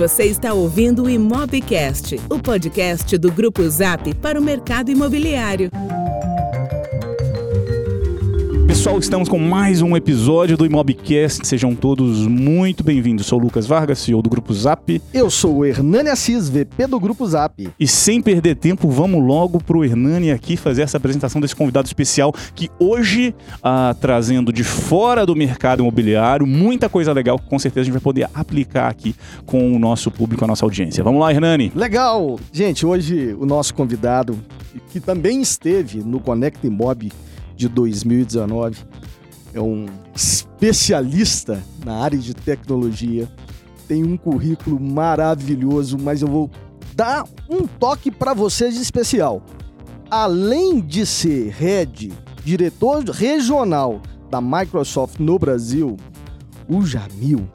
Você está ouvindo o Imobcast, o podcast do Grupo Zap para o mercado imobiliário. Pessoal, estamos com mais um episódio do Imobcast. Sejam todos muito bem-vindos. Sou o Lucas Vargas, CEO do Grupo Zap. Eu sou o Hernani Assis, VP do Grupo Zap. E sem perder tempo, vamos logo pro Hernani aqui fazer essa apresentação desse convidado especial que hoje, ah, trazendo de fora do mercado imobiliário, muita coisa legal que com certeza a gente vai poder aplicar aqui com o nosso público, a nossa audiência. Vamos lá, Hernani. Legal! Gente, hoje o nosso convidado, que também esteve no Connect Imob de 2019. É um especialista na área de tecnologia, tem um currículo maravilhoso, mas eu vou dar um toque para vocês especial. Além de ser head, diretor regional da Microsoft no Brasil, o Jamil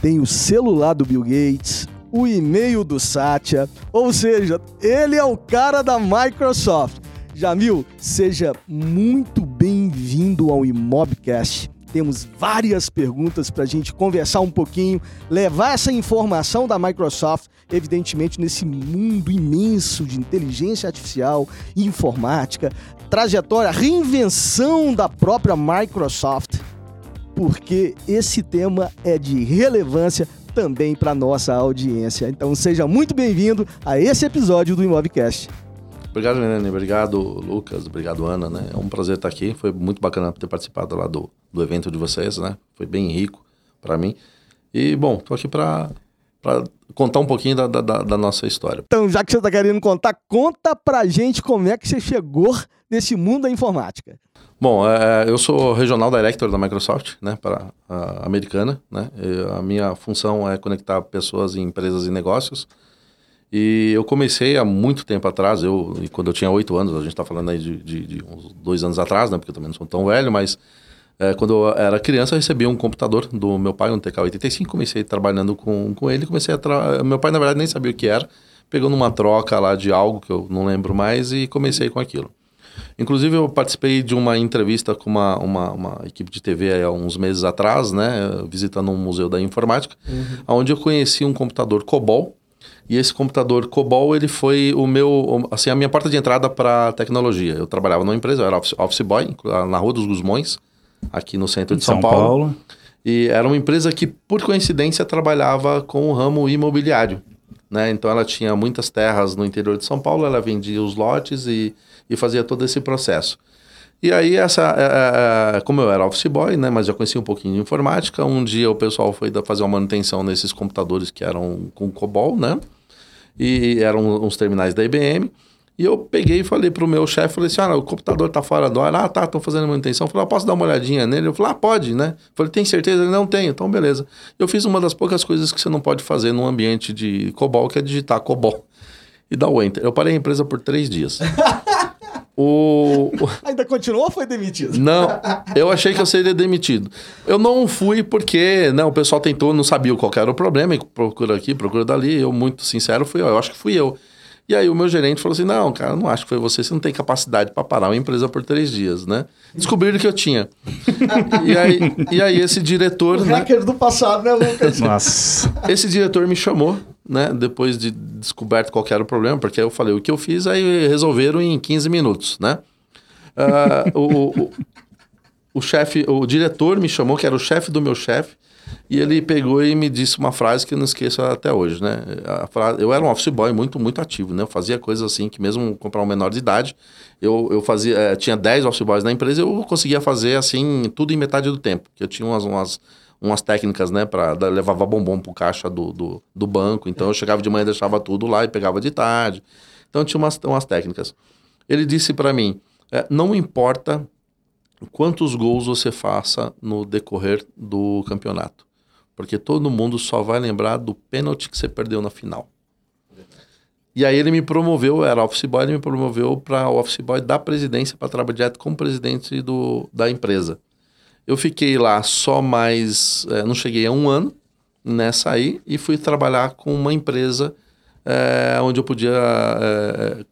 tem o celular do Bill Gates, o e-mail do Satya, ou seja, ele é o cara da Microsoft. Jamil, seja muito bem-vindo ao Imobcast. Temos várias perguntas para a gente conversar um pouquinho, levar essa informação da Microsoft, evidentemente, nesse mundo imenso de inteligência artificial informática, trajetória, reinvenção da própria Microsoft, porque esse tema é de relevância também para nossa audiência. Então, seja muito bem-vindo a esse episódio do Imobcast. Obrigado, Nenene. Obrigado, Lucas. Obrigado, Ana. Né? É um prazer estar aqui. Foi muito bacana ter participado lá do, do evento de vocês, né? Foi bem rico para mim. E, bom, estou aqui para contar um pouquinho da, da, da, nossa história. Então, já que você está querendo contar, conta pra gente como é que você chegou nesse mundo da informática. Bom, é, eu sou regional director da Microsoft, né, para a americana, né. E a minha função é conectar pessoas, empresas e negócios e eu comecei há muito tempo atrás, eu, quando eu tinha oito anos, a gente está falando aí de, de, de, uns dois anos atrás, né? Porque eu também não sou tão velho, mas é, quando eu era criança, eu recebi um computador do meu pai, um TK-85, comecei trabalhando com, com ele, comecei a... Tra... Meu pai, na verdade, nem sabia o que era, pegou numa troca lá de algo que eu não lembro mais e comecei com aquilo. Inclusive, eu participei de uma entrevista com uma, uma, uma equipe de TV há uns meses atrás, né? Visitando um museu da informática, uhum. onde eu conheci um computador COBOL, e esse computador COBOL, ele foi o meu, assim, a minha porta de entrada para tecnologia. Eu trabalhava numa empresa, eu era office, office boy, na Rua dos Gusmões, aqui no centro de São, São Paulo. Paulo. E era uma empresa que, por coincidência, trabalhava com o ramo imobiliário. Né? Então, ela tinha muitas terras no interior de São Paulo, ela vendia os lotes e, e fazia todo esse processo. E aí, essa, é, é, como eu era office boy, né, mas já conhecia um pouquinho de informática, um dia o pessoal foi fazer uma manutenção nesses computadores que eram com COBOL, né? E eram uns terminais da IBM. E eu peguei e falei pro meu chefe, falei assim, ah, o computador tá fora do ar. Ah, tá, estão fazendo manutenção. Eu falei, ah, posso dar uma olhadinha nele? Eu falei, ah, pode, né? Falei, tem certeza? Ele, não tem. Então, beleza. Eu fiz uma das poucas coisas que você não pode fazer num ambiente de COBOL, que é digitar COBOL. E dar o Enter. Eu parei a empresa por três dias. O... Ainda continuou ou foi demitido? Não, eu achei que eu seria demitido. Eu não fui porque né, o pessoal tentou, não sabia qual era o problema, procura aqui, procura dali. Eu, muito sincero, fui eu. Eu acho que fui eu. E aí o meu gerente falou assim: não, cara, não acho que foi você, você não tem capacidade para parar uma empresa por três dias, né? Descobriram que eu tinha. e, aí, e aí esse diretor. O né, hacker do passado, né, Lucas? Nossa. Esse diretor me chamou, né? Depois de descoberto qual era o problema, porque eu falei o que eu fiz, aí resolveram em 15 minutos, né? Uh, o, o, o chefe, o diretor me chamou, que era o chefe do meu chefe, e ele pegou e me disse uma frase que eu não esqueço até hoje, né? Frase, eu era um office boy muito, muito ativo, né? Eu fazia coisas assim que mesmo comprar um menor de idade, eu, eu fazia, é, tinha 10 office boys na empresa, eu conseguia fazer assim, tudo em metade do tempo. Que eu tinha umas, umas, umas técnicas, né? Pra, levava bombom pro caixa do, do, do banco, então eu chegava de manhã, deixava tudo lá e pegava de tarde. Então tinha umas, umas técnicas. Ele disse para mim, é, não importa quantos gols você faça no decorrer do campeonato. Porque todo mundo só vai lembrar do pênalti que você perdeu na final. E aí ele me promoveu, era office boy, ele me promoveu para office boy da presidência para trabalhar direto como presidente do, da empresa. Eu fiquei lá só mais, é, não cheguei a um ano nessa aí e fui trabalhar com uma empresa é, onde eu podia é,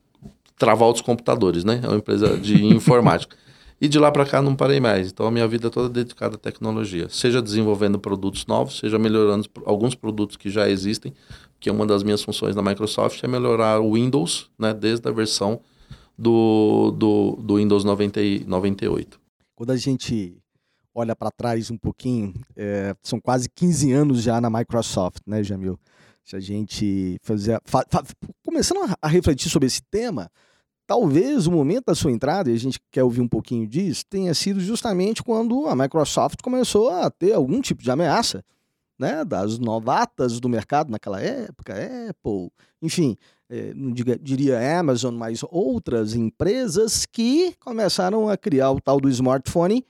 travar outros computadores, né? É uma empresa de informática. E de lá para cá não parei mais. Então a minha vida é toda dedicada à tecnologia, seja desenvolvendo produtos novos, seja melhorando alguns produtos que já existem, que é uma das minhas funções na Microsoft é melhorar o Windows, né, desde a versão do, do, do Windows 90 e 98. Quando a gente olha para trás um pouquinho, é, são quase 15 anos já na Microsoft, né, Jamil? Se a gente fazer, fa, fa, começando a refletir sobre esse tema, Talvez o momento da sua entrada, e a gente quer ouvir um pouquinho disso, tenha sido justamente quando a Microsoft começou a ter algum tipo de ameaça, né, das novatas do mercado naquela época, Apple, enfim, é, não diga, diria Amazon, mas outras empresas que começaram a criar o tal do smartphone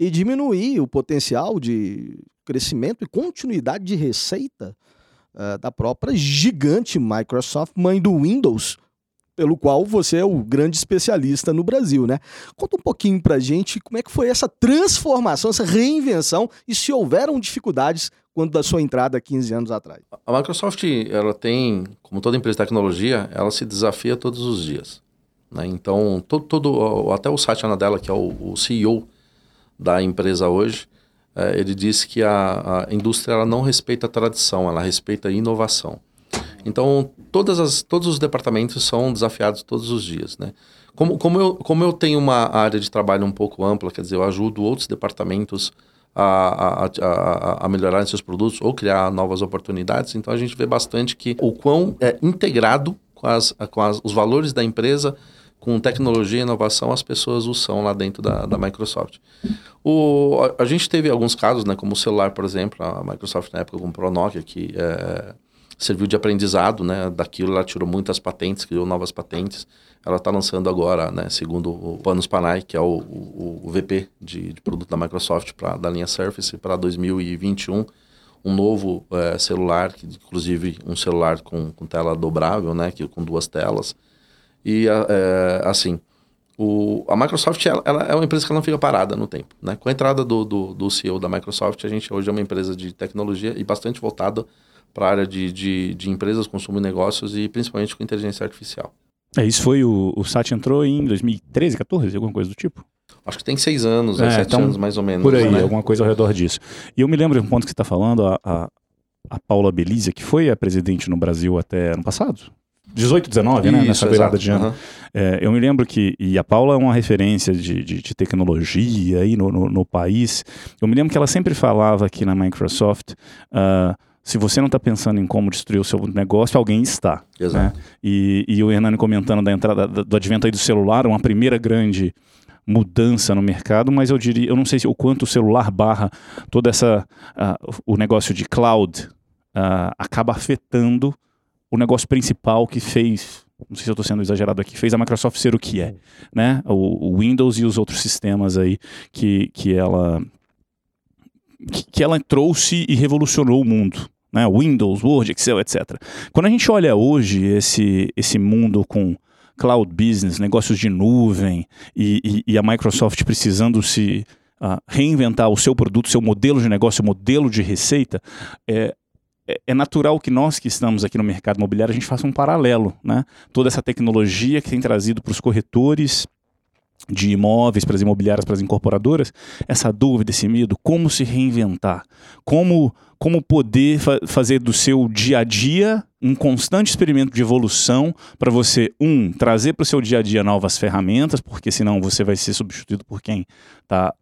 e diminuir o potencial de crescimento e continuidade de receita uh, da própria gigante Microsoft, mãe do Windows, pelo qual você é o grande especialista no Brasil, né? Conta um pouquinho pra gente como é que foi essa transformação, essa reinvenção e se houveram dificuldades quando da sua entrada 15 anos atrás. A Microsoft, ela tem, como toda empresa de tecnologia, ela se desafia todos os dias. Né? Então, todo, todo, até o Satya Nadella, que é o, o CEO da empresa hoje, é, ele disse que a, a indústria ela não respeita a tradição, ela respeita a inovação. Então, todas as, todos os departamentos são desafiados todos os dias, né? Como, como, eu, como eu tenho uma área de trabalho um pouco ampla, quer dizer, eu ajudo outros departamentos a, a, a, a melhorar seus produtos ou criar novas oportunidades, então a gente vê bastante que o quão é integrado com, as, com as, os valores da empresa, com tecnologia e inovação, as pessoas o são lá dentro da, da Microsoft. O, a, a, gente teve alguns casos, né, como o celular, por exemplo, a Microsoft na época comprou a Nokia, que é, serviu de aprendizado, né? Daquilo ela tirou muitas patentes, criou novas patentes. Ela está lançando agora, né? Segundo o Panos Panay, que é o, o, o VP de, de, produto da Microsoft para da linha Surface para 2021, um novo é, celular, que, inclusive um celular com, com tela dobrável, né? Que com duas telas. E é, assim, o, a Microsoft ela, ela, é uma empresa que não fica parada no tempo. Né? Com a entrada do, do, do CEO da Microsoft, a gente hoje é uma empresa de tecnologia e bastante voltada para a área de, de, de, empresas, consumo e negócios e principalmente com inteligência artificial. É, isso foi o, o SAT entrou em 2013, 14, alguma coisa do tipo? Acho que tem seis anos, é, sete então, anos mais ou menos. Por aí, né? alguma coisa ao redor disso. E eu me lembro de um ponto que você está falando, a, a, a Paula Belisa, que foi a presidente no Brasil até ano passado, 18, 19, né? Nessa virada de ano. Uhum. É, eu me lembro que, e a Paula é uma referência de, de, de tecnologia aí no, no, no, país. Eu me lembro que ela sempre falava aqui na Microsoft. Uh, se você não está pensando em como destruir o seu negócio, alguém está. Exato. Né? E, e o Hernani comentando da entrada do advento aí do celular, uma primeira grande mudança no mercado, mas eu diria, eu não sei se, o quanto o celular barra toda essa uh, o negócio de cloud uh, acaba afetando o negócio principal que fez, não sei se eu estou sendo exagerado aqui, fez a Microsoft ser o que é, né? O, o Windows e os outros sistemas aí que, que ela que ela trouxe e revolucionou o mundo. Né? Windows, Word, Excel, etc. Quando a gente olha hoje esse, esse mundo com cloud business, negócios de nuvem e, e, e a Microsoft precisando se uh, reinventar o seu produto, seu modelo de negócio, modelo de receita, é, é, é natural que nós que estamos aqui no mercado imobiliário a gente faça um paralelo, né? Toda essa tecnologia que tem trazido para os corretores de imóveis para as imobiliárias, para as incorporadoras, essa dúvida, esse medo, como se reinventar, como como poder fa fazer do seu dia a dia um constante experimento de evolução para você um trazer para o seu dia a dia novas ferramentas, porque senão você vai ser substituído por quem está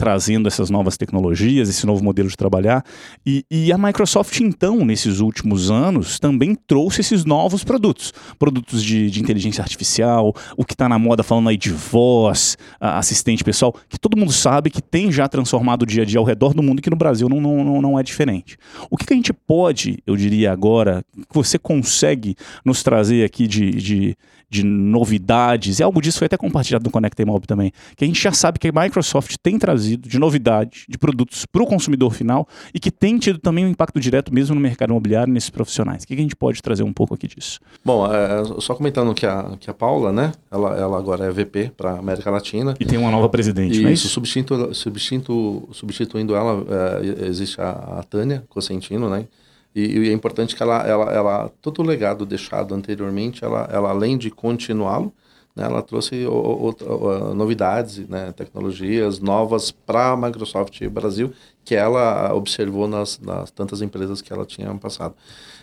trazendo essas novas tecnologias, esse novo modelo de trabalhar. E, e, a Microsoft, então, nesses últimos anos, também trouxe esses novos produtos. Produtos de, de inteligência artificial, o que está na moda falando aí de voz, assistente pessoal, que todo mundo sabe que tem já transformado o dia a dia ao redor do mundo que no Brasil não, não, não é diferente. O que, que a gente pode, eu diria agora, que você consegue nos trazer aqui de, de de novidades, e algo disso foi até compartilhado no Conecta Mob também, que a gente já sabe que a Microsoft tem trazido de novidade, de produtos para o consumidor final e que tem tido também um impacto direto mesmo no mercado imobiliário nesses profissionais. O que a gente pode trazer um pouco aqui disso? Bom, é, só comentando que a, que a Paula, né, ela, ela agora é VP para América Latina. E tem uma nova presidente, e não é isso? Substitu, substitu, substituindo ela, é, existe a, a Tânia Cosentino, né, e, e, é importante que ela, ela, ela, todo o legado deixado anteriormente, ela, ela além de continuá-lo, né, ela trouxe o, o, o, novidades, né, tecnologias novas para a Microsoft Brasil, que ela observou nas, nas, tantas empresas que ela tinha passado.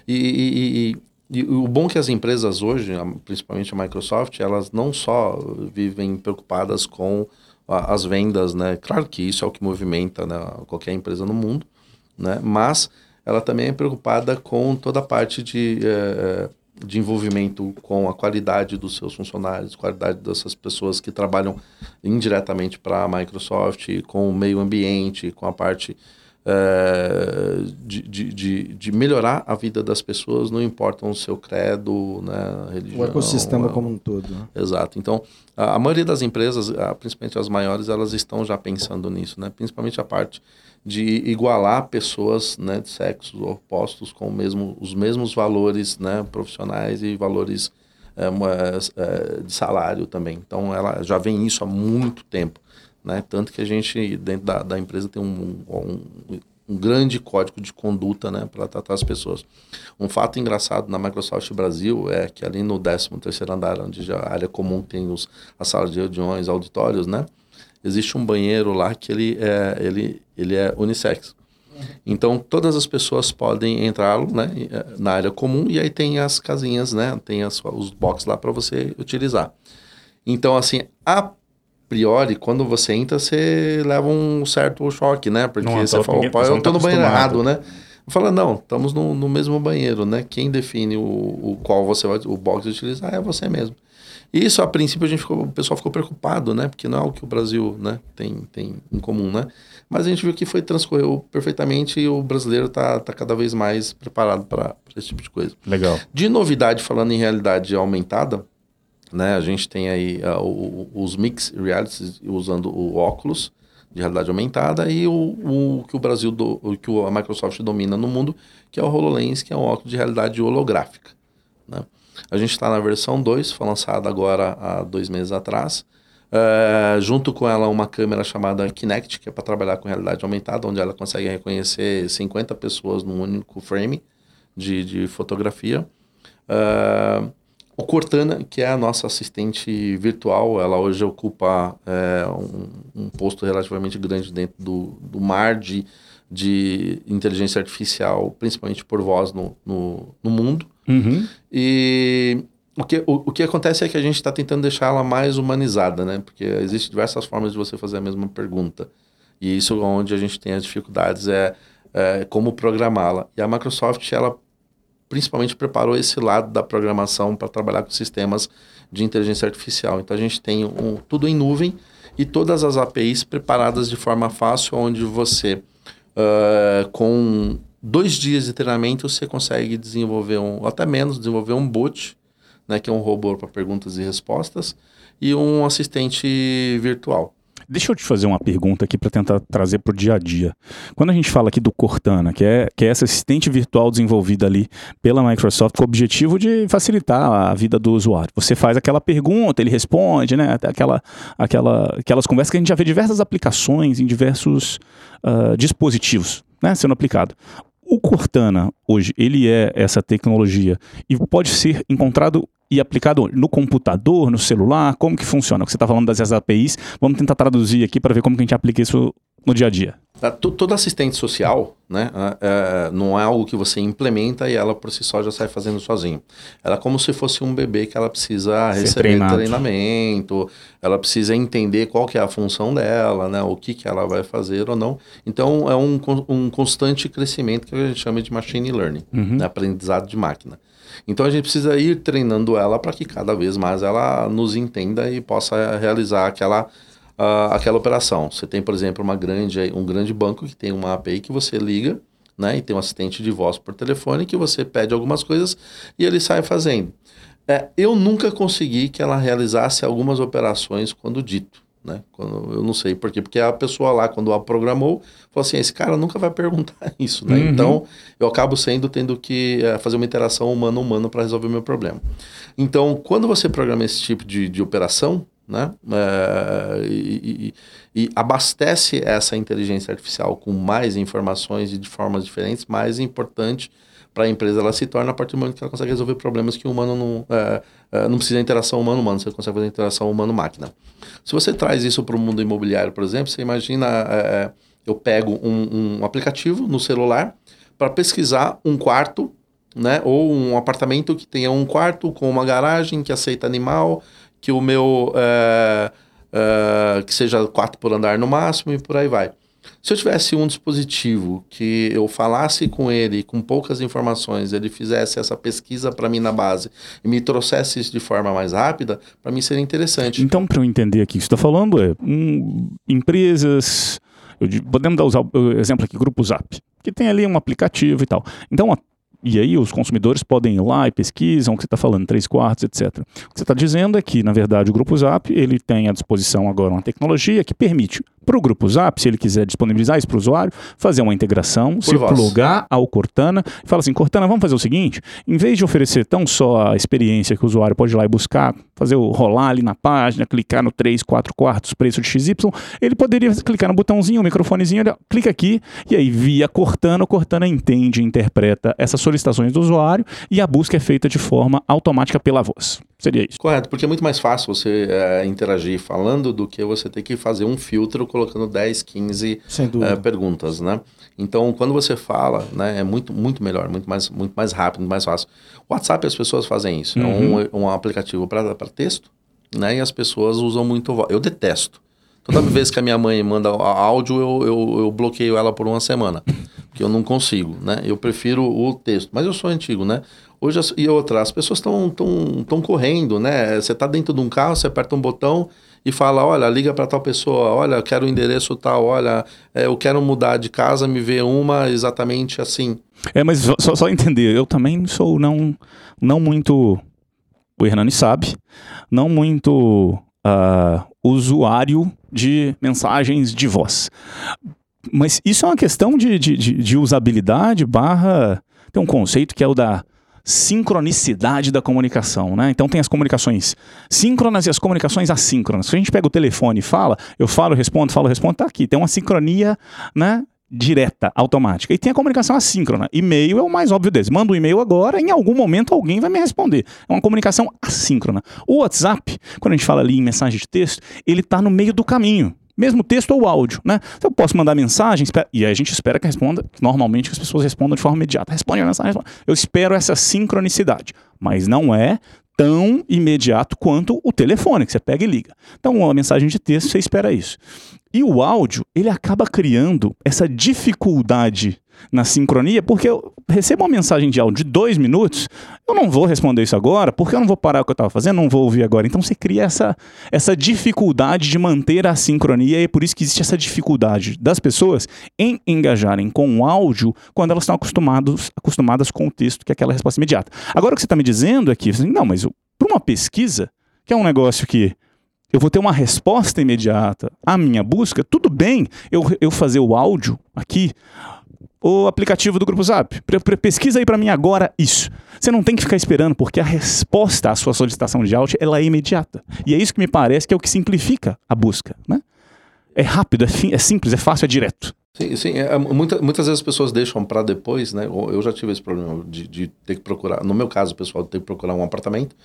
E, e, e, e, o bom é que as empresas hoje, principalmente a Microsoft, elas não só vivem preocupadas com as vendas, né? Claro que isso é o que movimenta né, qualquer empresa no mundo, né? Mas ela também é preocupada com toda a parte de eh, de envolvimento com a qualidade dos seus funcionários, qualidade dessas pessoas que trabalham indiretamente para a Microsoft, com o meio ambiente, com a parte é, de, de, de, de, melhorar a vida das pessoas, não importa o seu credo, né, religião. O ecossistema como um todo. Né? Exato. Então, a, a, maioria das empresas, principalmente as maiores, elas estão já pensando nisso, né? principalmente a parte de igualar pessoas né, de sexos opostos com mesmo, os mesmos valores né, profissionais e valores é, é, de salário também. Então, ela já vem isso há muito tempo. Né? Tanto que a gente, dentro da, da empresa, tem um, um, um, grande código de conduta né, para tratar as pessoas. Um fato engraçado na Microsoft Brasil é que ali no 13 andar, onde a área comum tem os, as salas de reuniões, auditórios, né? Existe um banheiro lá que ele é, ele, ele é unissex. Então todas as pessoas podem entrar né, é, na área comum e aí tem as casinhas, né, tem as, os boxes lá para você utilizar. Então assim, a priori, quando você entra, você leva um certo choque, né? Porque não, você fala, pô, eu tô no banheiro errado, né? Fala, não, estamos no, no, mesmo banheiro, né? Quem define o, o qual você vai, o box utilizar é você mesmo. Isso, a princípio, a gente ficou, o pessoal ficou preocupado, né? Porque não é o que o Brasil né, tem, tem em comum, né? Mas a gente viu que foi transcorreu perfeitamente e o brasileiro está tá cada vez mais preparado para esse tipo de coisa. Legal. De novidade, falando em realidade aumentada, né? A gente tem aí uh, o, os mix realities usando o óculos de realidade aumentada e o, o que o Brasil, do, o que a Microsoft domina no mundo, que é o HoloLens, que é um óculos de realidade holográfica, né? A gente está na versão 2, foi lançada agora há dois meses atrás. É, junto com ela uma câmera chamada Kinect, que é para trabalhar com realidade aumentada, onde ela consegue reconhecer 50 pessoas num único frame de, de fotografia. É, o Cortana, que é a nossa assistente virtual, ela hoje ocupa é, um, um, posto relativamente grande dentro do, do mar de, de inteligência artificial, principalmente por voz no, no, no mundo. Uhum. E o que, o, o que acontece é que a gente está tentando deixar ela mais humanizada, né? Porque existem diversas formas de você fazer a mesma pergunta. E isso é onde a gente tem as dificuldades é, é como programá-la. E a Microsoft, ela principalmente preparou esse lado da programação para trabalhar com sistemas de inteligência artificial. Então a gente tem um, tudo em nuvem e todas as APIs preparadas de forma fácil, onde você, uh, com dois dias de treinamento você consegue desenvolver um, até menos, desenvolver um bot, né, que é um robô para perguntas e respostas, e um assistente virtual. Deixa eu te fazer uma pergunta aqui para tentar trazer para o dia a dia. Quando a gente fala aqui do Cortana, que é, que é essa assistente virtual desenvolvida ali pela Microsoft com o objetivo de facilitar a vida do usuário. Você faz aquela pergunta, ele responde, né? Aquela, aquela, aquelas conversas que a gente já vê diversas aplicações em diversos uh, dispositivos né, sendo aplicado. O Cortana, hoje, ele é essa tecnologia e pode ser encontrado e aplicado no computador, no celular? Como que funciona? Você está falando das APIs, vamos tentar traduzir aqui para ver como que a gente aplica isso no dia a dia. Tá, toda assistente social, né, é, não é algo que você implementa e ela por si só já sai fazendo sozinho. Ela é como se fosse um bebê que ela precisa Ser receber treinado. treinamento, ela precisa entender qual que é a função dela, né, o que, que ela vai fazer ou não. Então é um, um constante crescimento que a gente chama de machine learning, uhum. né, aprendizado de máquina. Então a gente precisa ir treinando ela para que cada vez mais ela nos entenda e possa realizar aquela uh, aquela operação. Você tem, por exemplo, uma grande, um grande banco que tem uma API que você liga, né, e tem um assistente de voz por telefone que você pede algumas coisas e ele sai fazendo. É, eu nunca consegui que ela realizasse algumas operações quando dito. Né? Quando, eu não sei por quê, porque a pessoa lá, quando a programou, falou assim: esse cara nunca vai perguntar isso, né? Uhum. Então eu acabo sendo tendo que é, fazer uma interação humano-humano para resolver o meu problema. Então, quando você programa esse tipo de, de operação, né? É, e, e, e, abastece essa inteligência artificial com mais informações e de formas diferentes, mais importante para a empresa ela se torna a partir do momento que ela consegue resolver problemas que o humano não, é, é, não precisa de interação humano-humano, você consegue fazer interação humano-máquina. Se você traz isso para o mundo imobiliário, por exemplo, você imagina, é, eu pego um, um aplicativo no celular para pesquisar um quarto né? Ou um apartamento que tenha um quarto com uma garagem que aceita animal, que o meu é, é, que seja quatro por andar no máximo e por aí vai. Se eu tivesse um dispositivo que eu falasse com ele com poucas informações, ele fizesse essa pesquisa para mim na base e me trouxesse isso de forma mais rápida, para mim seria interessante. Então, para eu entender aqui, o que você está falando é um, empresas. Eu, podemos dar o exemplo aqui, Grupo Zap, que tem ali um aplicativo e tal. Então, a e aí os consumidores podem ir lá e pesquisam o que você está falando, três quartos, etc. O que você está dizendo é que, na verdade, o Grupo Zap ele tem à disposição agora uma tecnologia que permite para o Grupo Zap, se ele quiser disponibilizar isso para o usuário, fazer uma integração, Por se voz. plugar ao Cortana e fala assim, Cortana, vamos fazer o seguinte, em vez de oferecer tão só a experiência que o usuário pode ir lá e buscar, fazer o rolar ali na página, clicar no 3, 4 quartos, preço de XY, ele poderia clicar no botãozinho, o microfonezinho, ele clica aqui e aí via Cortana, o Cortana entende e interpreta essas solicitações do usuário e a busca é feita de forma automática pela voz. Seria isso. Correto, porque é muito mais fácil você é, interagir falando do que você ter que fazer um filtro colocando 10, 15 é, perguntas, né? Então, quando você fala, né, é muito, muito melhor, muito mais, muito mais rápido, muito mais fácil. O WhatsApp, as pessoas fazem isso. Uhum. É um, um aplicativo para texto, né? E as pessoas usam muito voz. Eu detesto. Toda vez que a minha mãe manda áudio, eu, eu, eu bloqueio ela por uma semana. Porque eu não consigo, né? Eu prefiro o texto. Mas eu sou antigo, né? Hoje, e outra, as pessoas estão tão, tão correndo, né? Você está dentro de um carro, você aperta um botão e fala, olha, liga para tal pessoa, olha, quero o endereço tal, olha, é, eu quero mudar de casa, me vê uma exatamente assim. É, mas só, só entender, eu também sou não, não muito, o Hernani sabe, não muito uh, usuário de mensagens de voz. Mas isso é uma questão de, de, de, de usabilidade barra... Tem um conceito que é o da sincronicidade da comunicação, né? Então tem as comunicações síncronas e as comunicações assíncronas. Se a gente pega o telefone e fala, eu falo, respondo, falo, respondo, tá aqui. Tem uma sincronia, né? direta, automática. E tem a comunicação assíncrona. E-mail é o mais óbvio deles. Manda um e-mail agora, em algum momento alguém vai me responder. É uma comunicação assíncrona. O WhatsApp, quando a gente fala ali em mensagem de texto, ele está no meio do caminho mesmo texto ou áudio, né? Então, eu posso mandar mensagem, e aí a gente espera que responda, normalmente as pessoas respondam de forma imediata. Responde a mensagem, responde. eu espero essa sincronicidade, mas não é tão imediato quanto o telefone, que você pega e liga. Então, uma mensagem de texto, você espera isso. E o áudio, ele acaba criando essa dificuldade na sincronia, porque eu recebo uma mensagem de áudio de dois minutos, eu não vou responder isso agora, porque eu não vou parar o que eu estava fazendo, não vou ouvir agora. Então você cria essa, essa dificuldade de manter a sincronia, e é por isso que existe essa dificuldade das pessoas em engajarem com o áudio quando elas estão acostumados, acostumadas com o texto, que é aquela resposta imediata. Agora o que você está me dizendo é que, assim, não, mas para uma pesquisa, que é um negócio que eu vou ter uma resposta imediata à minha busca, tudo bem eu, eu fazer o áudio aqui o aplicativo do Grupo Zap. Pesquisa aí para mim agora isso. Você não tem que ficar esperando, porque a resposta à sua solicitação de áudio ela é imediata. E é isso que me parece que é o que simplifica a busca. Né? É rápido, é, é simples, é fácil, é direto. Sim, sim. É, é muita, muitas vezes as pessoas deixam para depois, né? Eu já tive esse problema de, de, ter que procurar. No meu caso, pessoal ter que procurar um apartamento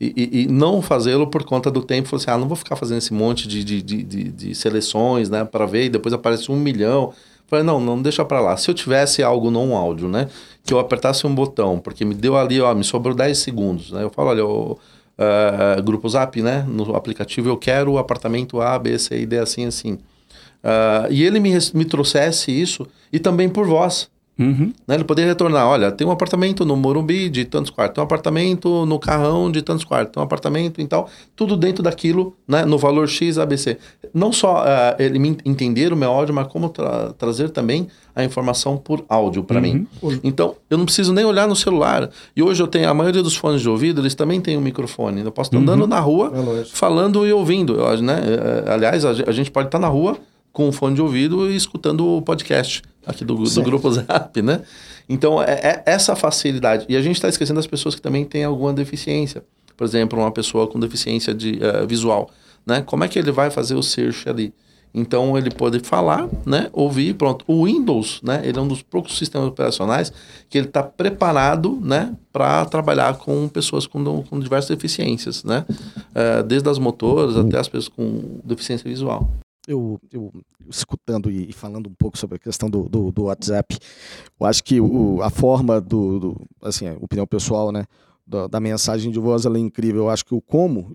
e, e, e não fazê-lo por conta do tempo. Falou assim: ah, não vou ficar fazendo esse monte de, de, de, de seleções, né? Para ver e depois aparece um milhão. Falei, não, não deixa para lá. Se eu tivesse algo não áudio, né? Que eu apertasse um botão, porque me deu ali, ó, me sobrou 10 segundos, né? Eu falo, olha, o uh, Grupo Zap, né? No aplicativo, eu quero o apartamento A, B, C D, assim, assim. Uh, e ele me, me trouxesse isso, e também por voz. Uhum. Né? Ele poderia retornar, olha, tem um apartamento no Morumbi de tantos quartos, tem um apartamento no Carrão de tantos quartos, tem um apartamento e tal, tudo dentro daquilo, né, no valor X, ABC. Não só uh, ele me entender o meu áudio, mas como tra trazer também a informação por áudio para uhum. mim. Então, eu não preciso nem olhar no celular. E hoje eu tenho, a maioria dos fones de ouvido, eles também têm um microfone. Eu posso estar andando uhum. na rua, é falando e ouvindo. Eu, né? Eh, aliás, a gente pode estar na rua com um fone de ouvido e escutando o podcast aqui do, do grupo Zap, né? Então, é, é essa facilidade. E a gente está esquecendo das pessoas que também têm alguma deficiência. Por exemplo, uma pessoa com deficiência de, uh, visual, né? Como é que ele vai fazer o search ali? Então ele pode falar, né, ouvir, pronto. O Windows, né, ele é um dos poucos sistemas operacionais que ele está preparado, né, para trabalhar com pessoas com, com diversas deficiências, né, uh, desde as motoras até as pessoas com deficiência visual. Eu, eu escutando e falando um pouco sobre a questão do, do, do WhatsApp, eu acho que o, a forma do, do assim, opinião pessoal, né, da, da, mensagem de voz ela é incrível. Eu acho que o como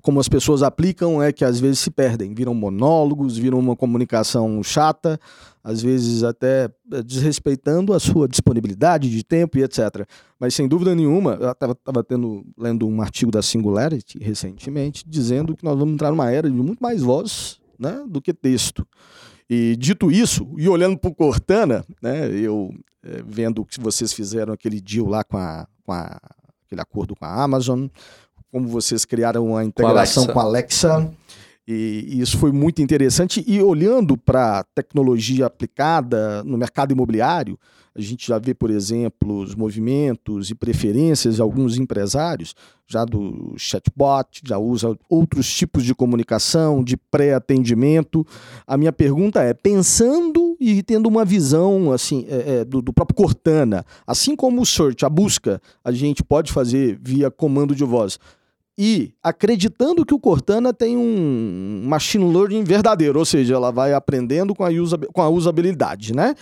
como as pessoas aplicam é que às vezes se perdem, viram monólogos, viram uma comunicação chata, às vezes até é, desrespeitando a sua disponibilidade de tempo e etc. Mas sem dúvida nenhuma, eu estava tendo lendo um artigo da Singularity recentemente dizendo que nós vamos entrar numa era de muito mais voz né, do que texto. E dito isso, e olhando para o Cortana, né, eu é, vendo que vocês fizeram aquele deal lá com, a, com a, aquele acordo com a Amazon, como vocês criaram uma integração com a Alexa. Com a Alexa e, e, isso foi muito interessante. E olhando para a tecnologia aplicada no mercado imobiliário, a gente já vê, por exemplo, os movimentos e preferências de alguns empresários, já do chatbot, já usa outros tipos de comunicação, de pré-atendimento. A minha pergunta é, pensando e tendo uma visão assim é, é, do, do próprio Cortana, assim como o search, a busca, a gente pode fazer via comando de voz e acreditando que o Cortana tem um machine learning verdadeiro, ou seja, ela vai aprendendo com a, com a usabilidade, né?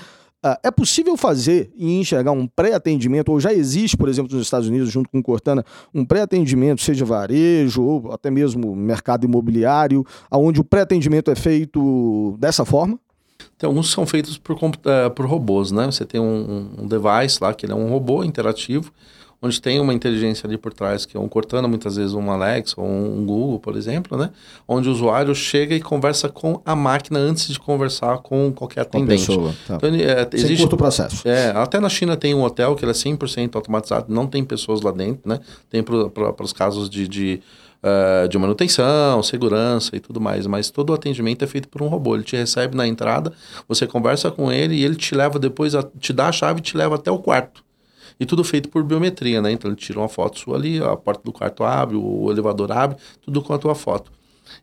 Uh, é possível fazer e enxergar um pré-atendimento, ou já existe, por exemplo, nos Estados Unidos, junto com o Cortana, um pré-atendimento, seja varejo ou até mesmo mercado imobiliário, onde o pré-atendimento é feito dessa forma? Tem alguns que são feitos por, uh, por robôs, né? Você tem um, um device lá, que ele é um robô interativo, onde tem uma inteligência ali por trás, que é um Cortana, muitas vezes um Alexa ou um Google, por exemplo, né? Onde o usuário chega e conversa com a máquina antes de conversar com qualquer atendente. Com pessoa, tá. Então, é, Sem existe, curto processo. É, até na China tem um hotel que ele é 100% automatizado, não tem pessoas lá dentro, né? Tem para os casos de, de Uh, de manutenção, segurança e tudo mais, mas todo o atendimento é feito por um robô. Ele te recebe na entrada, você conversa com ele e ele te leva depois, a, te dá a chave e te leva até o quarto. E tudo feito por biometria, né? Então ele tira uma foto sua ali, a porta do quarto abre, o elevador abre, tudo com a tua foto.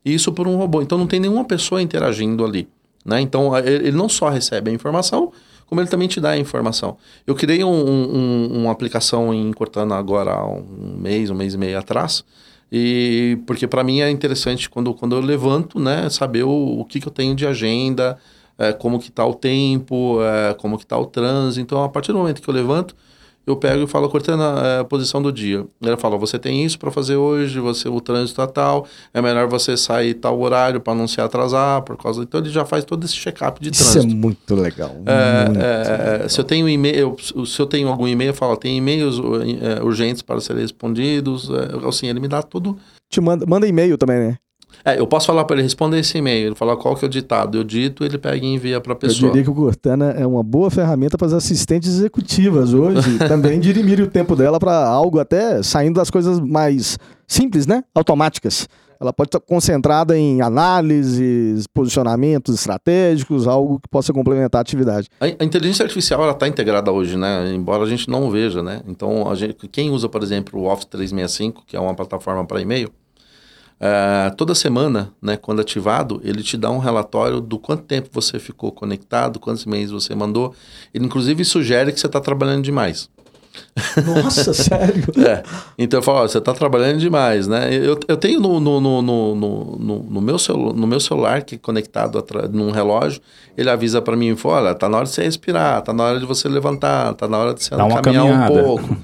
E isso por um robô. Então não tem nenhuma pessoa interagindo ali. Né? Então ele não só recebe a informação, como ele também te dá a informação. Eu criei um, um, uma aplicação em Cortana agora há um mês, um mês e meio atrás, e porque para mim é interessante quando, quando eu levanto, né, saber o, o que, que eu tenho de agenda, é, como que está o tempo, é, como que está o trânsito. Então, a partir do momento que eu levanto, eu pego e falo, Cortana, é, a posição do dia. Ele fala, você tem isso para fazer hoje, você o trânsito é tal, é melhor você sair tal horário para não se atrasar, por causa... Então ele já faz todo esse check-up de trânsito. Isso é muito legal. É, muito é, legal. Se eu tenho e-mail, se eu tenho algum e-mail, eu falo, tem e-mails é, urgentes para serem respondidos, é, assim, ele me dá tudo... Te manda, manda e-mail também, né? É, eu posso falar para ele, responder esse e-mail, ele falar qual que é o ditado. Eu dito, ele pega e envia para a pessoa. Eu diria que o Cortana é uma boa ferramenta para as assistentes executivas hoje, também dirimir o tempo dela para algo até saindo das coisas mais simples, né? Automáticas. Ela pode estar concentrada em análises, posicionamentos estratégicos, algo que possa complementar a atividade. A, inteligência artificial ela está integrada hoje, né? Embora a gente não veja, né? Então, a gente, quem usa, por exemplo, o Office 365, que é uma plataforma para e-mail, Uh, toda semana, né, quando ativado, ele te dá um relatório do quanto tempo você ficou conectado, quantos e-mails você mandou. Ele, inclusive, sugere que você está trabalhando demais. Nossa, sério? É. Então eu falo, ó, você está trabalhando demais, né? Eu, eu tenho no, no, no, no, no, no meu celu no meu celular, que é conectado num relógio, ele avisa para mim, olha, tá na hora de você respirar, tá na hora de você levantar, tá na hora de você caminhar caminhada. um pouco.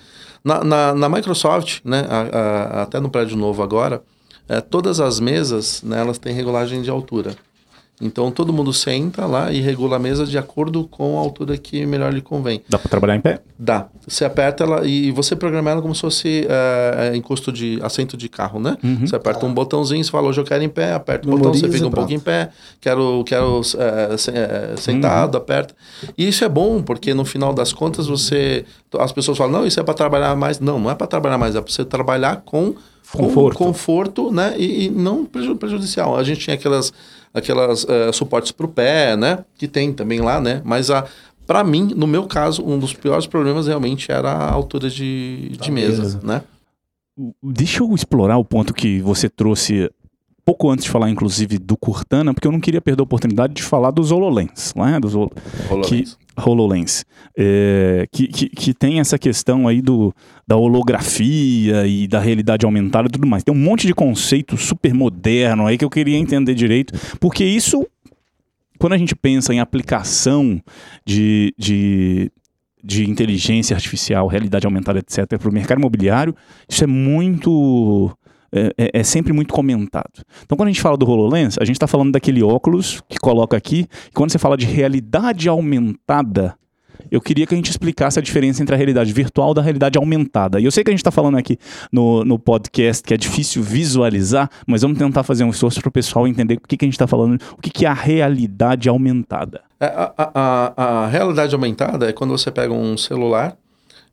Na, na, na Microsoft, né, a, a, até no prédio novo agora, é, todas as mesas, né, elas têm regulagem de altura. Então todo mundo senta lá e regula a mesa de acordo com a altura que melhor lhe convém. Dá para trabalhar em pé? Dá. Você aperta ela e você programa ela como se fosse uh, encosto de assento de carro, né? Uhum. Você aperta um botãozinho, você fala hoje eu quero em pé, aperta o botão, você fica um pouco em pé, quero, quero uh, sentado, uhum. aperta. E isso é bom porque no final das contas você, as pessoas falam não, isso é para trabalhar mais. Não, não é para trabalhar mais, é para você trabalhar com conforto, com conforto né? E, e, não prejudicial. A gente tinha aquelas, aquelas uh, suportes para o pé, né? Que tem também lá, né? Mas a para mim, no meu caso, um dos piores problemas realmente era a altura de, de mesa, mesa, né? Deixa eu explorar o ponto que você trouxe pouco antes de falar, inclusive, do Cortana, porque eu não queria perder a oportunidade de falar dos HoloLens, né? Dos Hol- HoloLens. Que, HoloLens. É, que, que, que tem essa questão aí do, da holografia e da realidade aumentada e tudo mais. Tem um monte de conceito super moderno aí que eu queria entender direito, porque isso, quando a gente pensa em aplicação de, de, de inteligência artificial, realidade aumentada, etc., para o mercado imobiliário, isso é muito. É, é- é sempre muito comentado. Então, quando a gente fala do HoloLens, a gente está falando daquele óculos que coloca aqui. E quando você fala de realidade aumentada, eu queria que a gente explicasse a diferença entre a realidade virtual da realidade aumentada. E eu sei que a gente está falando aqui no, no podcast que é difícil visualizar, mas vamos tentar fazer um esforço para o pessoal entender o que, que a gente está falando, o que, que é a realidade aumentada. É, A, a- a- a realidade aumentada é quando você pega um celular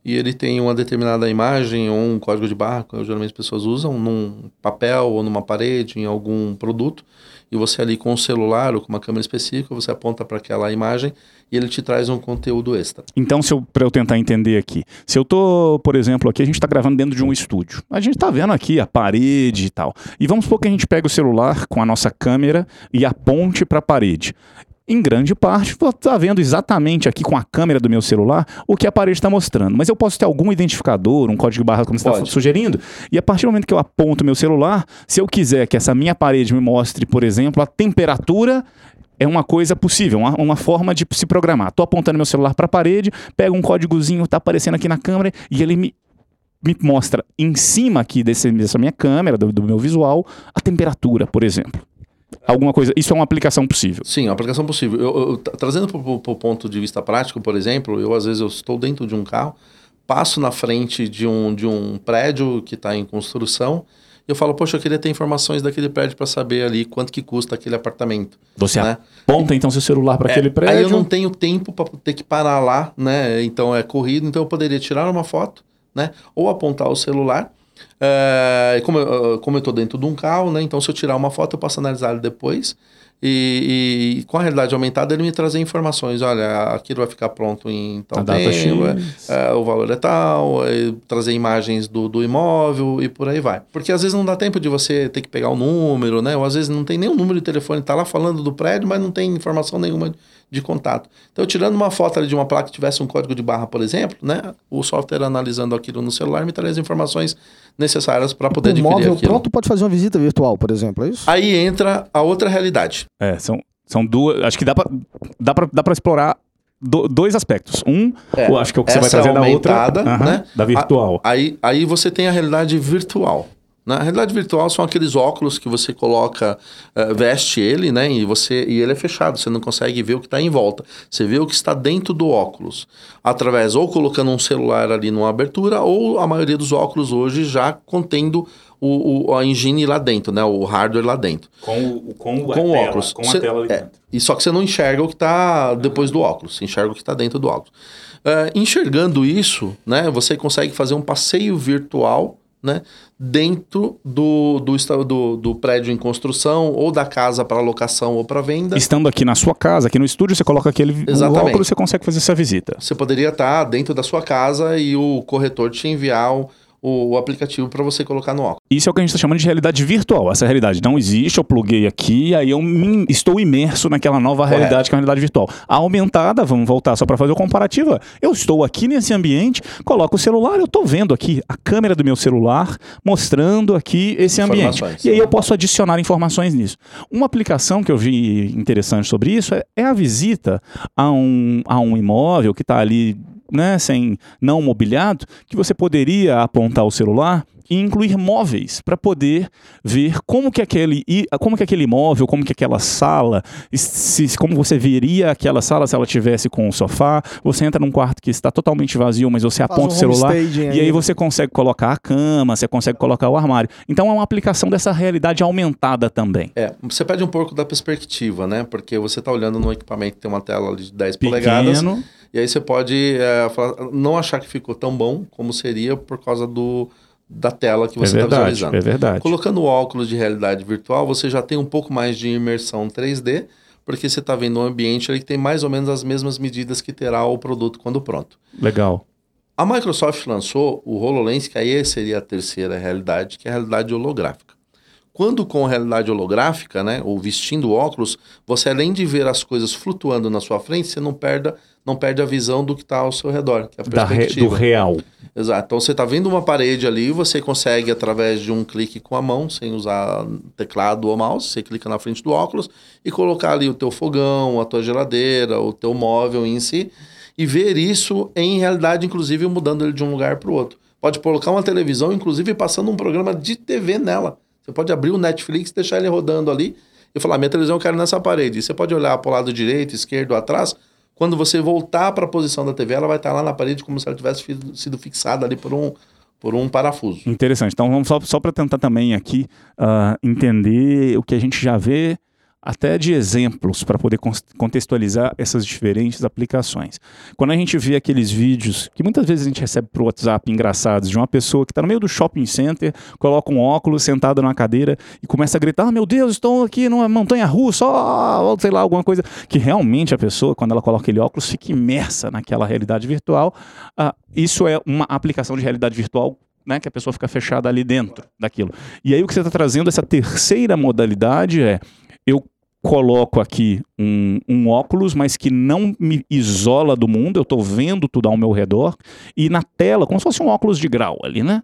e ele tem uma determinada imagem ou um código de barra, que geralmente as pessoas usam, num papel ou numa parede, em algum produto, e você ali com o celular ou com uma câmera específica, você aponta para aquela imagem e ele te traz um conteúdo extra. Então, para eu tentar entender aqui, se eu tô, por exemplo, aqui a gente está gravando dentro de um estúdio, a gente está vendo aqui a parede e tal, e vamos supor que a gente pega o celular com a nossa câmera e aponte para a parede. Em grande parte, vou estar vendo exatamente aqui com a câmera do meu celular o que a parede está mostrando. Mas eu posso ter algum identificador, um código de barra, como você está sugerindo, e a partir do momento que eu aponto meu celular, se eu quiser que essa minha parede me mostre, por exemplo, a temperatura é uma coisa possível, uma, uma forma de se programar. Tô apontando meu celular para a parede, pego um códigozinho, tá aparecendo aqui na câmera e ele me, me mostra em cima aqui desse, dessa minha câmera, do, do meu visual, a temperatura, por exemplo. Alguma coisa. Isso é uma aplicação possível. Sim, uma aplicação possível. Eu, eu- tra- trazendo para o ponto de vista prático, por exemplo, eu às vezes eu estou dentro de um carro, passo na frente de um, de um prédio que está em construção, e eu falo, poxa, eu queria ter informações daquele prédio para saber ali quanto que custa aquele apartamento. Você Né? aponta então seu celular para aquele É, prédio. Aí eu não tenho tempo para ter que parar lá, né? Então é corrido, então eu poderia tirar uma foto, né? Ou apontar o celular. É, como, eu, como eu tô dentro de um carro, né? Então se eu tirar uma foto, eu posso analisar ele depois. E, e com a realidade aumentada, ele me trazer informações. Olha, aquilo vai ficar pronto em tal A data tempo, X. é, o valor é tal, é, trazer imagens do, do imóvel e por aí vai. Porque às vezes não dá tempo de você ter que pegar o número, né? Ou às vezes não tem nenhum número de telefone, tá lá falando do prédio, mas não tem informação nenhuma de contato. Então, tirando uma foto ali de uma placa que tivesse um código de barra, por exemplo, né? O software analisando aquilo no celular me traz as informações necessárias para poder O adquirir móvel aquilo. pronto pode fazer uma visita virtual, por exemplo, é isso? Aí entra a outra realidade. É, são, são duas. Acho que dá para dá pra, dá pra explorar do- dois aspectos. Um, É, eu acho que é o que você vai trazer na aumentada, outra. Aham, né? Da virtual. Aí, aí você tem a realidade virtual. Né? A realidade virtual são aqueles óculos que você coloca, eh, veste ele, né? E, você, e ele é fechado, você não consegue ver o que está em volta. Você vê o que está dentro do óculos. Através, ou colocando um celular ali numa abertura, ou a maioria dos óculos hoje já contendo o, o- a engine lá dentro, né? O hardware lá dentro. com o, com com o óculos. Cê- é, e só que você não enxerga o que está depois do óculos, você enxerga o que está dentro do óculos. É, enxergando isso, né, você consegue fazer um passeio virtual né, dentro do, do, do, do prédio em construção ou da casa para locação ou para venda. Estando aqui na sua casa, aqui no estúdio, você coloca aquele Exatamente. óculos e você consegue fazer essa visita. Você poderia estar dentro da sua casa e o corretor te enviar o, o, aplicativo para você colocar no óculos. Isso é o que a gente está chamando de realidade virtual. Essa realidade não existe, eu pluguei aqui, aí eu me- estou imerso naquela nova Correto. realidade que é a realidade virtual. A aumentada, vamos voltar só para fazer o comparativo. é, Eu estou aqui nesse ambiente, coloco o celular, eu estou vendo aqui a câmera do meu celular mostrando aqui esse ambiente. E aí eu posso adicionar informações nisso. Uma aplicação que eu vi interessante sobre isso é, é a visita a um, a um imóvel que está ali, né, sem não mobiliado, que você poderia apontar o celular e incluir móveis para poder ver como que aquele como que aquele imóvel, como que aquela sala, se, como você veria aquela sala se ela tivesse com o sofá. Você entra num quarto que está totalmente vazio, mas você Faz aponta um o celular e aí. aí você consegue colocar a cama, você consegue colocar o armário. Então é uma aplicação dessa realidade aumentada também. É, você perde um pouco da perspectiva, né? Porque você está olhando num equipamento que tem uma tela ali de 10 polegadas. E aí você pode é, falar- não achar que ficou tão bom como seria por causa do, da tela que é você está verdade, visualizando. é verdade. Colocando o óculos de realidade virtual, você já tem um pouco mais de imersão 3D, porque você está vendo um ambiente ali que tem mais ou menos as mesmas medidas que terá o produto quando pronto. Legal. A Microsoft lançou o HoloLens, que aí seria a terceira realidade, que é a realidade holográfica. Quando com realidade holográfica, né, ou vestindo óculos, você além de ver as coisas flutuando na sua frente, você não perde, não perde a visão do que está ao seu redor, que é a Da re- perspectiva. do real. Exato. Então você está vendo uma parede ali, você consegue através de um clique com a mão, sem usar teclado ou mouse, você clica na frente do óculos e colocar ali o teu fogão, a tua geladeira, o teu móvel em si e ver isso em realidade, inclusive mudando ele de um lugar para o outro. Pode colocar uma televisão, inclusive passando um programa de TV nela. Você pode abrir o Netflix, deixar ele rodando ali e falar: minha televisão eu quero nessa parede. E você pode olhar para o lado direito, esquerdo, atrás. Quando você voltar para a posição da TV, ela vai estar lá na parede como se ela tivesse sido fixada ali por um, por um parafuso. Interessante. Então vamos só, só para tentar também aqui ah, entender o que a gente já vê até de exemplos para poder contextualizar essas diferentes aplicações. Quando a gente vê aqueles vídeos que muitas vezes a gente recebe por WhatsApp engraçados de uma pessoa que está no meio do shopping center, coloca um óculos sentado numa cadeira e começa a gritar: ah, meu Deus, estou aqui numa montanha russa, ó", ou sei lá, alguma coisa que realmente a pessoa, quando ela coloca aquele óculos, fica imersa naquela realidade virtual. Ah, isso é uma aplicação de realidade virtual né, que a pessoa fica fechada ali dentro daquilo. E aí o que você está trazendo, essa terceira modalidade é, eu coloco aqui um, um óculos, mas que não me isola do mundo, eu estou vendo tudo ao meu redor, e na tela, como se fosse um óculos de grau ali, né?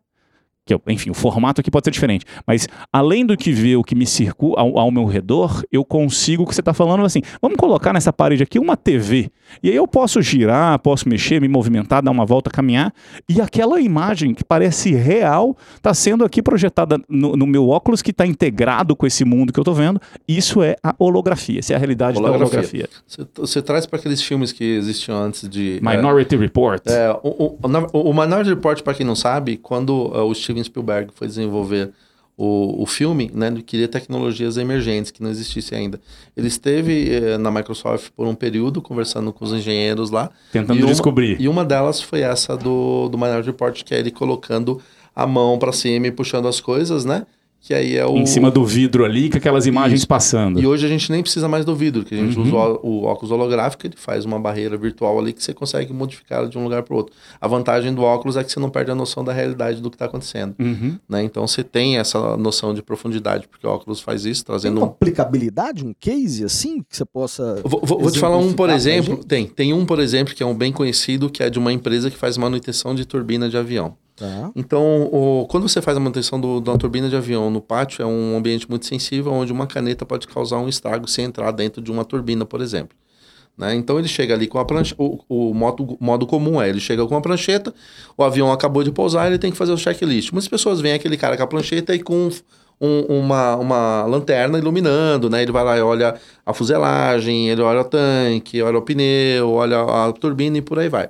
Que, eu- enfim, o formato aqui pode ser diferente. Mas além do que ver o que me circula ao, ao meu redor, eu consigo o que você está falando assim. Vamos colocar nessa parede aqui uma TV. E aí eu posso girar, posso mexer, me movimentar, dar uma volta, caminhar. E aquela imagem que parece real está sendo aqui projetada no, no meu óculos que está integrado com esse mundo que eu estou vendo. Isso é a holografia. Essa é a realidade da Holografia. holografia. Você, traz para aqueles filmes que existiam antes de. é, Minority Report. É, o, o, o Minority Report, para quem não sabe, quando uh, o Steven Spielberg foi desenvolver o, o filme, né, ele queria tecnologias emergentes que não existissem ainda. Ele esteve eh, na Microsoft por um período conversando com os engenheiros lá. Tentando e uma, descobrir. E uma delas foi essa do, do Minority Report, que é ele colocando a mão para cima e puxando as coisas, né? Que aí é o. Em cima do vidro ali, com aquelas imagens passando. E hoje a gente nem precisa mais do vidro, que a gente Uhum. usa o, óculos holográfico, ele faz uma barreira virtual ali que você consegue modificar de um lugar para o outro. A vantagem do óculos é que você não perde a noção da realidade do que está acontecendo. Uhum. Né? Então você tem essa noção de profundidade, porque o óculos faz isso, Tem trazendo uma um. aplicabilidade, um case assim, que você possa. Vou, vou- te falar um, por exemplo. Tem. Tem um, por exemplo, que é um bem conhecido, que é de uma empresa que faz manutenção de turbina de avião. Tá. Então, o- quando você faz a manutenção do, de uma turbina de avião no pátio, é um ambiente muito sensível, onde uma caneta pode causar um estrago se entrar dentro de uma turbina, por exemplo. Né? Então, ele chega ali com a prancheta. O, o modo, modo comum é: ele chega com a prancheta, o avião acabou de pousar, ele tem que fazer o checklist. Muitas pessoas veem aquele cara com a prancheta e com um- uma, uma lanterna iluminando, né? Ele vai lá e olha a fuselagem, ele olha o tanque, olha o pneu, olha a turbina e por aí vai.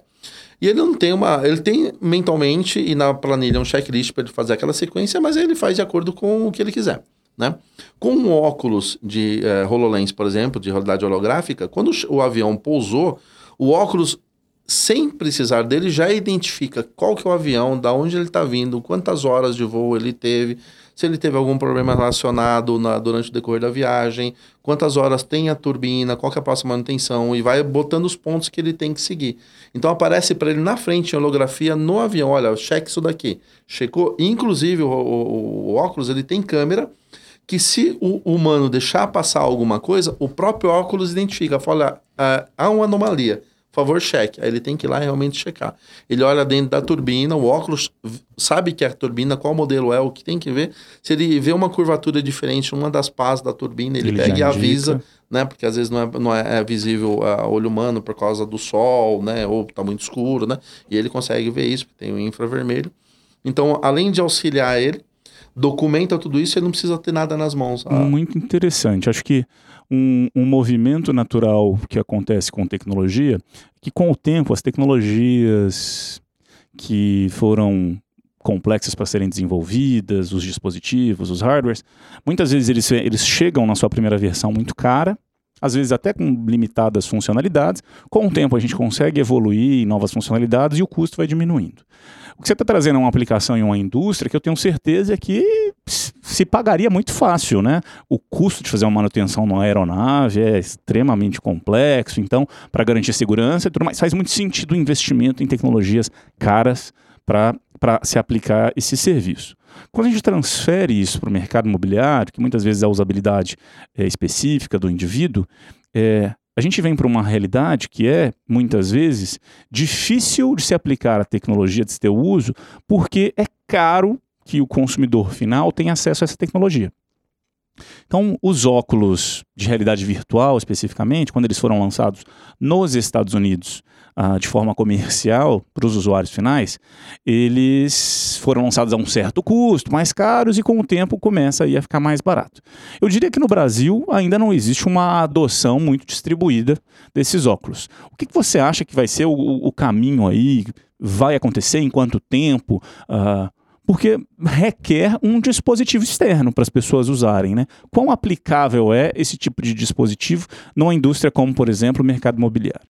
E ele não tem uma. Ele tem mentalmente e na planilha um checklist para ele fazer aquela sequência, mas ele faz de acordo com o que ele quiser. Né? Com um óculos de eh, HoloLens, por exemplo, de realidade holográfica, quando o avião pousou, o óculos, sem precisar dele, já identifica qual que é o avião, da onde ele está vindo, quantas horas de voo ele teve, se ele teve algum problema relacionado na- durante o decorrer da viagem, quantas horas tem a turbina, qual que é a próxima manutenção, e vai botando os pontos que ele tem que seguir. Então aparece para ele na frente em holografia no avião, olha, cheque isso daqui. Checou, inclusive o, o- o óculos, ele tem câmera, que se o humano deixar passar alguma coisa, o próprio óculos identifica, fala, ah, há uma anomalia, favor, cheque. Aí ele tem que ir lá realmente checar. Ele olha dentro da turbina, o óculos sabe que é a turbina, qual modelo é, o que tem que ver. Se ele vê uma curvatura diferente, uma das pás da turbina, ele, Ele pega e avisa, né? Porque às vezes não é, não é, é visível a olho humano por causa do sol, né? Ou tá muito escuro, né? E ele consegue ver isso, porque tem o infravermelho. Então, além de auxiliar ele, documenta tudo isso, ele não precisa ter nada nas mãos. Ah, Muito interessante. Acho que um, um movimento natural que acontece com tecnologia, que com o tempo as tecnologias que foram complexas para serem desenvolvidas, os dispositivos, os hardwares, muitas vezes eles, eles chegam na sua primeira versão muito cara, às vezes até com limitadas funcionalidades. Com o tempo a gente consegue evoluir em novas funcionalidades e o custo vai diminuindo. O que você está trazendo é uma aplicação em uma indústria que eu tenho certeza que se pagaria muito fácil, né? O custo de fazer uma manutenção numa aeronave é extremamente complexo, então, para garantir segurança e tudo mais, faz muito sentido o investimento em tecnologias caras para se aplicar esse serviço. Quando a gente transfere isso para o mercado imobiliário, que muitas vezes é a usabilidade é, específica do indivíduo, é, a gente vem para uma realidade que é, muitas vezes, difícil de se aplicar a tecnologia de seu uso, porque é caro que o consumidor final tenha acesso a essa tecnologia. Então, os óculos de realidade virtual, especificamente, quando eles foram lançados nos Estados Unidos uh, de forma comercial para os usuários finais, eles foram lançados a um certo custo, mais caros, e com o tempo começa a ficar mais barato. Eu diria que no Brasil ainda não existe uma adoção muito distribuída desses óculos. O que, que você acha que vai ser o, o caminho aí? Vai acontecer? Em quanto tempo? Uh, porque requer um dispositivo externo para as pessoas usarem. Né? Quão aplicável é esse tipo de dispositivo numa indústria como, por exemplo, o mercado imobiliário?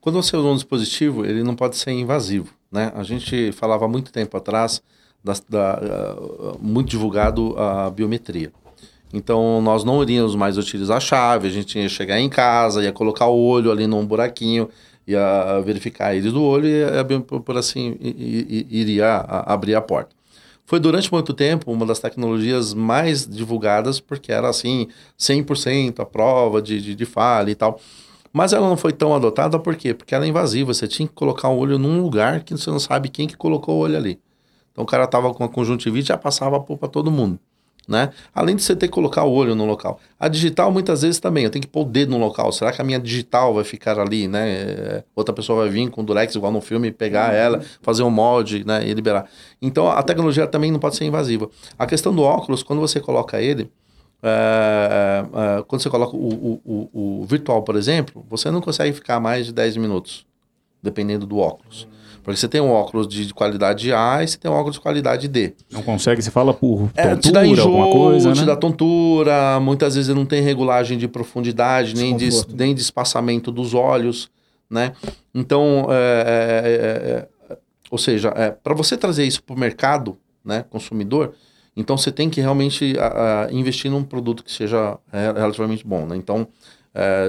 Quando você usa um dispositivo, ele não pode ser invasivo. Né? A gente falava há muito tempo atrás, da, da, uh, muito divulgado a biometria. Então, nós não iríamos mais utilizar a chave, a gente ia chegar em casa, ia colocar o olho ali num buraquinho, ia verificar íris do olho e, por assim, iria abrir a porta. Foi durante muito tempo uma das tecnologias mais divulgadas, porque era assim, 100% a prova de, de, de falha e tal. Mas ela não foi tão adotada por quê? Porque ela é invasiva. Você tinha que colocar o olho num lugar que você não sabe quem que colocou o olho ali. Então o cara tava com a conjuntivite já passava para todo mundo né? Além de você ter que colocar o olho no local. A digital, muitas vezes também, eu tenho que pôr o dedo no local. Será que a minha digital vai ficar ali, né? É, outra pessoa vai vir com o durex, igual no filme, pegar uhum. ela, fazer um molde, né? E liberar. Então, a tecnologia também não pode ser invasiva. A questão do óculos, quando você coloca ele, é, é, quando você coloca o, o, o, o, virtual, por exemplo, você não consegue ficar mais de 10 minutos, dependendo do óculos. Uhum. Porque você tem um óculos de qualidade A e você tem um óculos de qualidade D. Não consegue, você fala por é, tontura, te dá enjoo, alguma coisa, te né? dá tontura, muitas vezes não tem regulagem de profundidade, nem de, nem de espaçamento dos olhos, né? Então, é, é, é, é ou seja, é, para você trazer isso para o mercado, né, consumidor, então você tem que realmente a, a, investir num produto que seja é, relativamente bom, né? Então,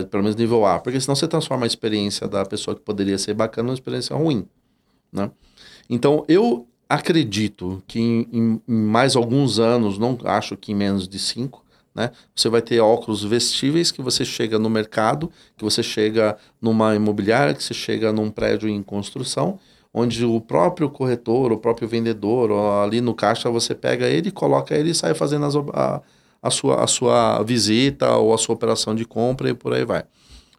pelo menos nível A, porque senão você transforma a experiência da pessoa que poderia ser bacana numa experiência ruim. Né? Então, eu acredito que em, em, em, mais alguns anos, não acho que em menos de cinco, né, você vai ter óculos vestíveis que você chega no mercado, que você chega numa imobiliária, que você chega num prédio em construção, onde o próprio corretor, o próprio vendedor, ali no caixa, você pega ele, coloca ele e sai fazendo as, a, a, sua, a sua visita ou a sua operação de compra e por aí vai.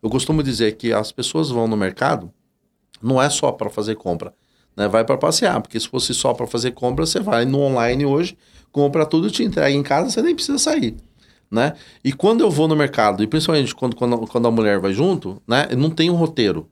Eu costumo dizer que as pessoas vão no mercado não é só para fazer compra, né? Vai para passear, porque se fosse só para fazer compra, você vai no online hoje, compra tudo, te entrega em casa, você nem precisa sair, né? E quando eu vou no mercado, e principalmente quando, quando, quando a mulher vai junto, né? Não tem um roteiro,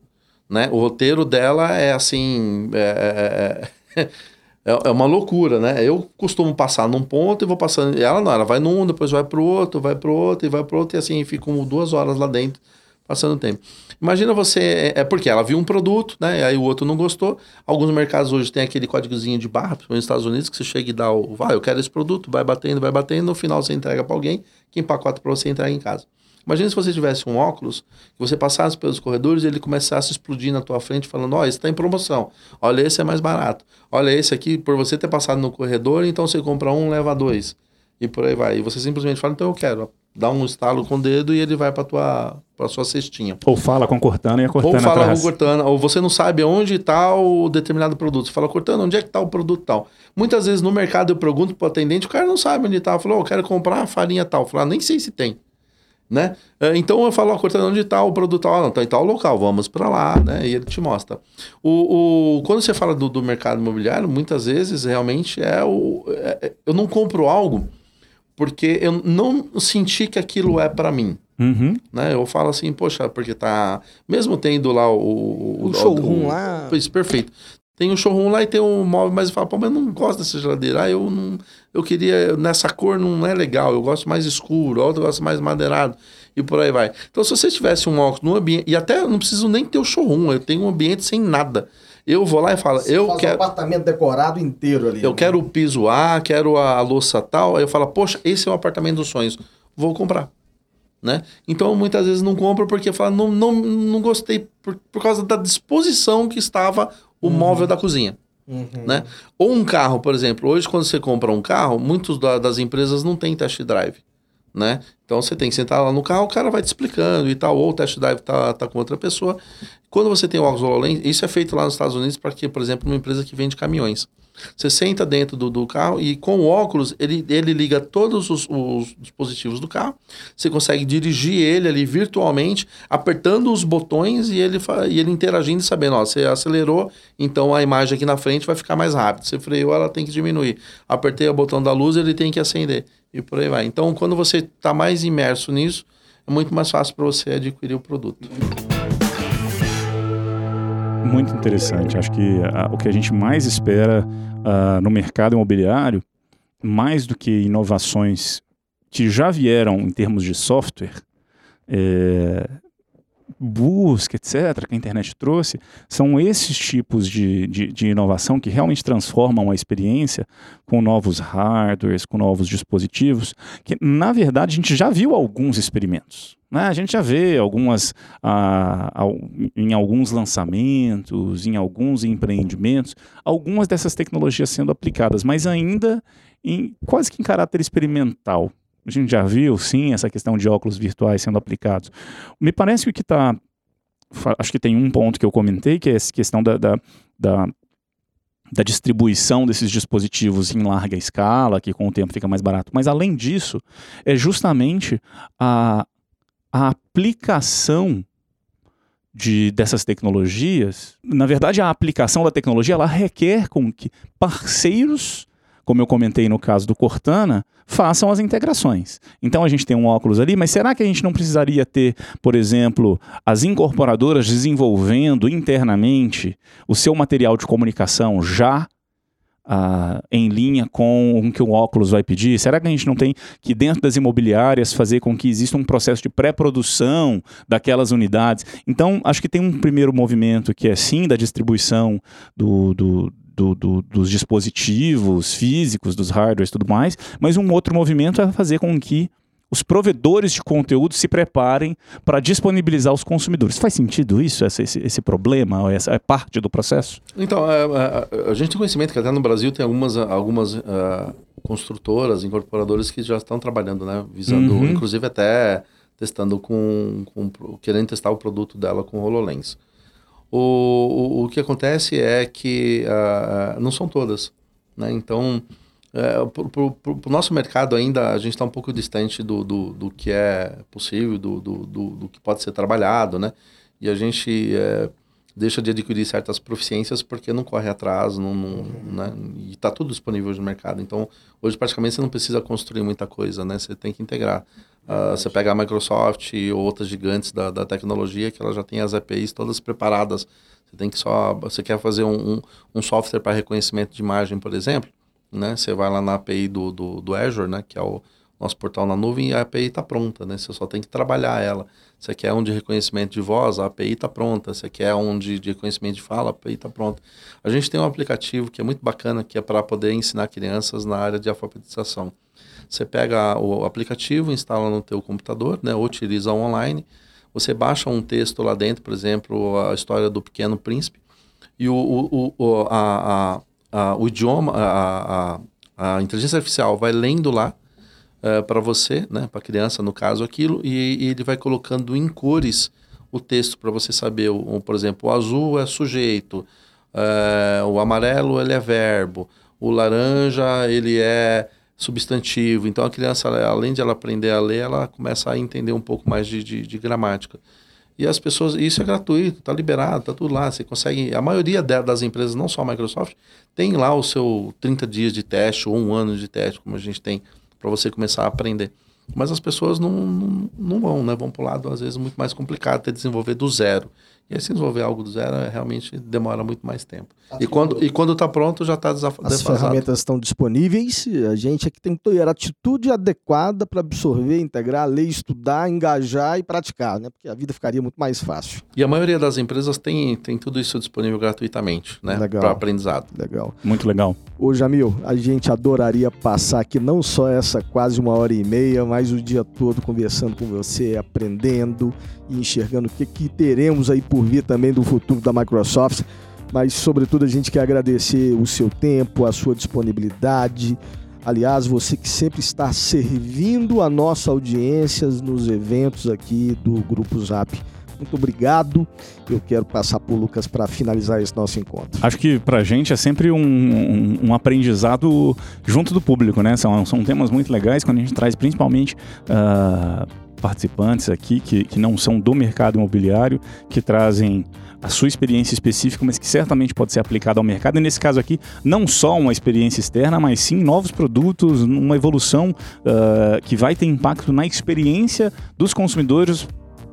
né? O roteiro dela é assim... É, é, é, é uma loucura, né? Eu costumo passar num ponto e vou passando. Ela não, ela vai num, depois vai pro outro, vai pro outro e vai pro outro, e assim, fico duas horas lá dentro passando tempo. Imagina você, é, é porque ela viu um produto, né? Aí o outro não gostou. Alguns mercados hoje tem aquele códigozinho de barra, nos Estados Unidos, que você chega e dá o, vai, eu quero esse produto, vai batendo, vai batendo, no final você entrega para alguém, que empacota para você entrega em casa. Imagina se você tivesse um óculos, que você passasse pelos corredores e ele começasse a explodir na tua frente, falando: Ó, oh, esse está em promoção. Olha, esse é mais barato. Olha, esse aqui, por você ter passado no corredor, então você compra um, leva dois. E por aí vai. E você simplesmente fala: então eu quero dá um estalo com o dedo e ele vai para tua para sua cestinha. Ou fala com Cortana e a Cortana Ou fala atrás. com Cortana, ou você não sabe onde está o determinado produto. Você fala, Cortana, onde é que está o produto tal? Muitas vezes no mercado eu pergunto para o atendente, o cara não sabe onde está. Falou, oh, eu quero comprar a farinha tal. Fala, ah, nem sei se tem. Né? É, então eu falo, ó, Cortana, onde está o produto tal? Ah, não, está em tal local, vamos para lá, né? E ele te mostra. O, o, quando você fala do, do mercado imobiliário, muitas vezes realmente é o. É, é eu não compro algo porque eu não senti que aquilo é para mim. Uhum. Né? Eu falo assim, poxa, porque tá. Mesmo tendo lá o. O, o showroom o, lá. Isso, perfeito. Tem um showroom lá e tem um móvel, mas eu falo, pô, mas eu não gosto dessa geladeira. Ah, eu não. Eu queria. Nessa cor não é legal. Eu gosto mais escuro, outro gosto mais madeirado. E por aí vai. Então, se você tivesse um óculos no ambiente. E até não preciso nem ter o showroom, eu tenho um ambiente sem nada. Eu vou lá e falo, Você eu faz quero. Um apartamento decorado inteiro ali. Eu né? quero o piso A, quero a louça tal. Aí eu falo, poxa, esse é o apartamento dos sonhos. Vou comprar. Né? Então muitas vezes não compro porque falo, não, não, não gostei por, por causa da disposição que estava o uhum. móvel da cozinha. né? Ou um carro, por exemplo. Hoje, quando você compra um carro, muitas das empresas não têm test drive, né? Então, você tem que sentar lá no carro, o cara vai te explicando e tal, ou o test drive tá, tá com outra pessoa. Quando você tem o óculos HoloLens, isso é feito lá nos Estados Unidos para que, por exemplo, uma empresa que vende caminhões. Você senta dentro do, do carro e com o óculos ele, ele liga todos os, os, dispositivos do carro. Você consegue dirigir ele ali virtualmente, apertando os botões e ele, e ele interagindo e sabendo, ó, você acelerou, então a imagem aqui na frente vai ficar mais rápida. Você freou, ela tem que diminuir. Apertei o botão da luz, ele tem que acender. E por aí vai. Então, quando você está mais imerso nisso, é muito mais fácil para você adquirir o produto muito interessante. Acho que uh, o que a gente mais espera uh, no mercado imobiliário, mais do que inovações que já vieram em termos de software, é, busca, etc., que a internet trouxe, são esses tipos de, de, de, inovação que realmente transformam a experiência com novos hardwares, com novos dispositivos, que na verdade a gente já viu alguns experimentos. Né? A gente já vê algumas, ah, em alguns lançamentos, em alguns empreendimentos, algumas dessas tecnologias sendo aplicadas, mas ainda em, quase que em caráter experimental. A gente já viu, sim, essa questão de óculos virtuais sendo aplicados. Me parece que o que está. Acho que tem um ponto que eu comentei, que é essa questão da, da, da da distribuição desses dispositivos em larga escala, que com o tempo fica mais barato. Mas além disso, é justamente a, a aplicação de, dessas tecnologias, na verdade, a aplicação da tecnologia ela requer com que parceiros, como eu comentei no caso do Cortana, façam as integrações. Então a gente tem um óculos ali, mas será que a gente não precisaria ter, por exemplo, as incorporadoras desenvolvendo internamente o seu material de comunicação já ah, em linha com o que o óculos vai pedir? Será que a gente não tem que, dentro das imobiliárias, fazer com que exista um processo de pré-produção daquelas unidades? Então, acho que tem um primeiro movimento que é sim da distribuição do, do do, do, dos dispositivos físicos, dos hardwares e tudo mais, mas um outro movimento é fazer com que os provedores de conteúdo se preparem para disponibilizar aos consumidores. Faz sentido isso, esse, esse, esse problema? Essa é parte do processo? Então, é, é, a gente tem conhecimento que até no Brasil tem algumas, algumas uh, construtoras, incorporadoras que já estão trabalhando, né? Visando, uhum. inclusive até testando com, com, querendo testar o produto dela com HoloLens. O, o, o que acontece é que uh, não são todas, né? Então, é, para o nosso mercado ainda a gente está um pouco distante do, do, do, que é possível, do, do, do, do, que pode ser trabalhado, né? E a gente é, deixa de adquirir certas proficiências porque não corre atrás, não, não né? E está tudo disponível no mercado. Então, hoje praticamente você não precisa construir muita coisa, né? Você tem que integrar. Uh, você pega a Microsoft e outras gigantes da, da tecnologia que ela já tem as APIs todas preparadas. Você tem que só... Você quer fazer um, um, software para reconhecimento de imagem, por exemplo, né? Você vai lá na API do, do, do Azure, né? Que é o nosso portal na nuvem e a API está pronta, né? Você só tem que trabalhar ela. Você quer um de reconhecimento de voz, a API está pronta. Você quer um de, de reconhecimento de fala, a API está pronta. A gente tem um aplicativo que é muito bacana, que é para poder ensinar crianças na área de alfabetização. Você pega o aplicativo, instala no teu computador, né? Ou utiliza online. Você baixa um texto lá dentro, por exemplo, a história do Pequeno Príncipe. E o, o, o a, a a, o idioma, a, a, a, inteligência artificial vai lendo lá uh, é, para você, né, para criança, no caso, aquilo, e, e, ele vai colocando em cores o texto para você saber, o, por exemplo, o azul é sujeito, uh, o amarelo ele é verbo, o laranja ele é substantivo. Então a criança, além de ela aprender a ler, ela começa a entender um pouco mais de, de, de gramática. E as pessoas, isso é gratuito, está liberado, está tudo lá. Você consegue. A maioria das empresas, não só a Microsoft, tem lá o seu 30 dias de teste ou um ano de teste, como a gente tem, para você começar a aprender. Mas as pessoas não, não, não vão, né? Vão para o lado, às vezes, muito mais complicado, ter desenvolver do zero. E aí, se desenvolver algo do zero, é, realmente demora muito mais tempo. e quando, e quando está pronto, já está desafado. As ferramentas estão disponíveis, a gente é que tem que ter a atitude adequada para absorver, integrar, ler, estudar, engajar e praticar, né? Porque a vida ficaria muito mais fácil. E a maioria das empresas tem, tem tudo isso disponível gratuitamente, né? Para aprendizado. Legal. Muito legal. Ô, Jamil, a gente adoraria passar aqui não só essa quase uma hora e meia, mas o dia todo conversando com você, aprendendo e enxergando o que, que teremos aí por vir também do futuro da Microsoft. mas sobretudo a gente quer agradecer o seu tempo, a sua disponibilidade. Aliás, você que sempre está servindo a nossa audiência nos eventos aqui do Grupo Zap. Muito obrigado. Eu quero passar por Lucas para finalizar esse nosso encontro. Acho que para a gente é sempre um, um, um, aprendizado junto do público, né? São, são temas muito legais quando a gente traz principalmente. Uh, participantes aqui que, que não são do mercado imobiliário, que trazem a sua experiência específica, mas que certamente pode ser aplicada ao mercado. E nesse caso aqui, não só uma experiência externa, mas sim novos produtos, uma evolução uh, que vai ter impacto na experiência dos consumidores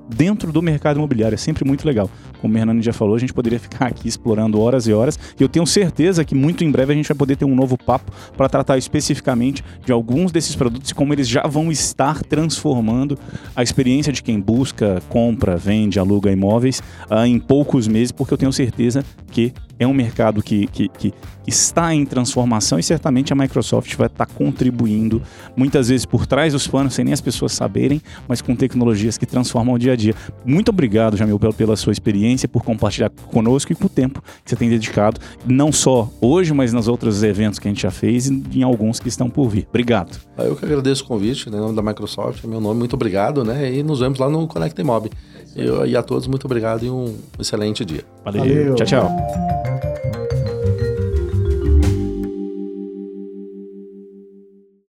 dentro do mercado imobiliário. É sempre muito legal. Como o Hernani já falou, a gente poderia ficar aqui explorando horas e horas. E eu tenho certeza que muito em breve a gente vai poder ter um novo papo para tratar especificamente de alguns desses produtos e como eles já vão estar transformando a experiência de quem busca, compra, vende, aluga imóveis uh, em poucos meses, porque eu tenho certeza que é um mercado que, que, que, está em transformação e certamente a Microsoft vai estar contribuindo, muitas vezes por trás dos panos, sem nem as pessoas saberem, mas com tecnologias que transformam o dia a dia. Muito obrigado, Jamil, pela sua experiência, por compartilhar conosco e com o tempo que você tem dedicado, não só hoje, mas nos outros eventos que a gente já fez e em alguns que estão por vir. Obrigado. Eu que agradeço o convite, né, em nome da Microsoft, meu nome, muito obrigado, né? E nos vemos lá no Connect Mob. Eu, e a todos, muito obrigado e um excelente dia. Valeu. Valeu. Tchau, tchau.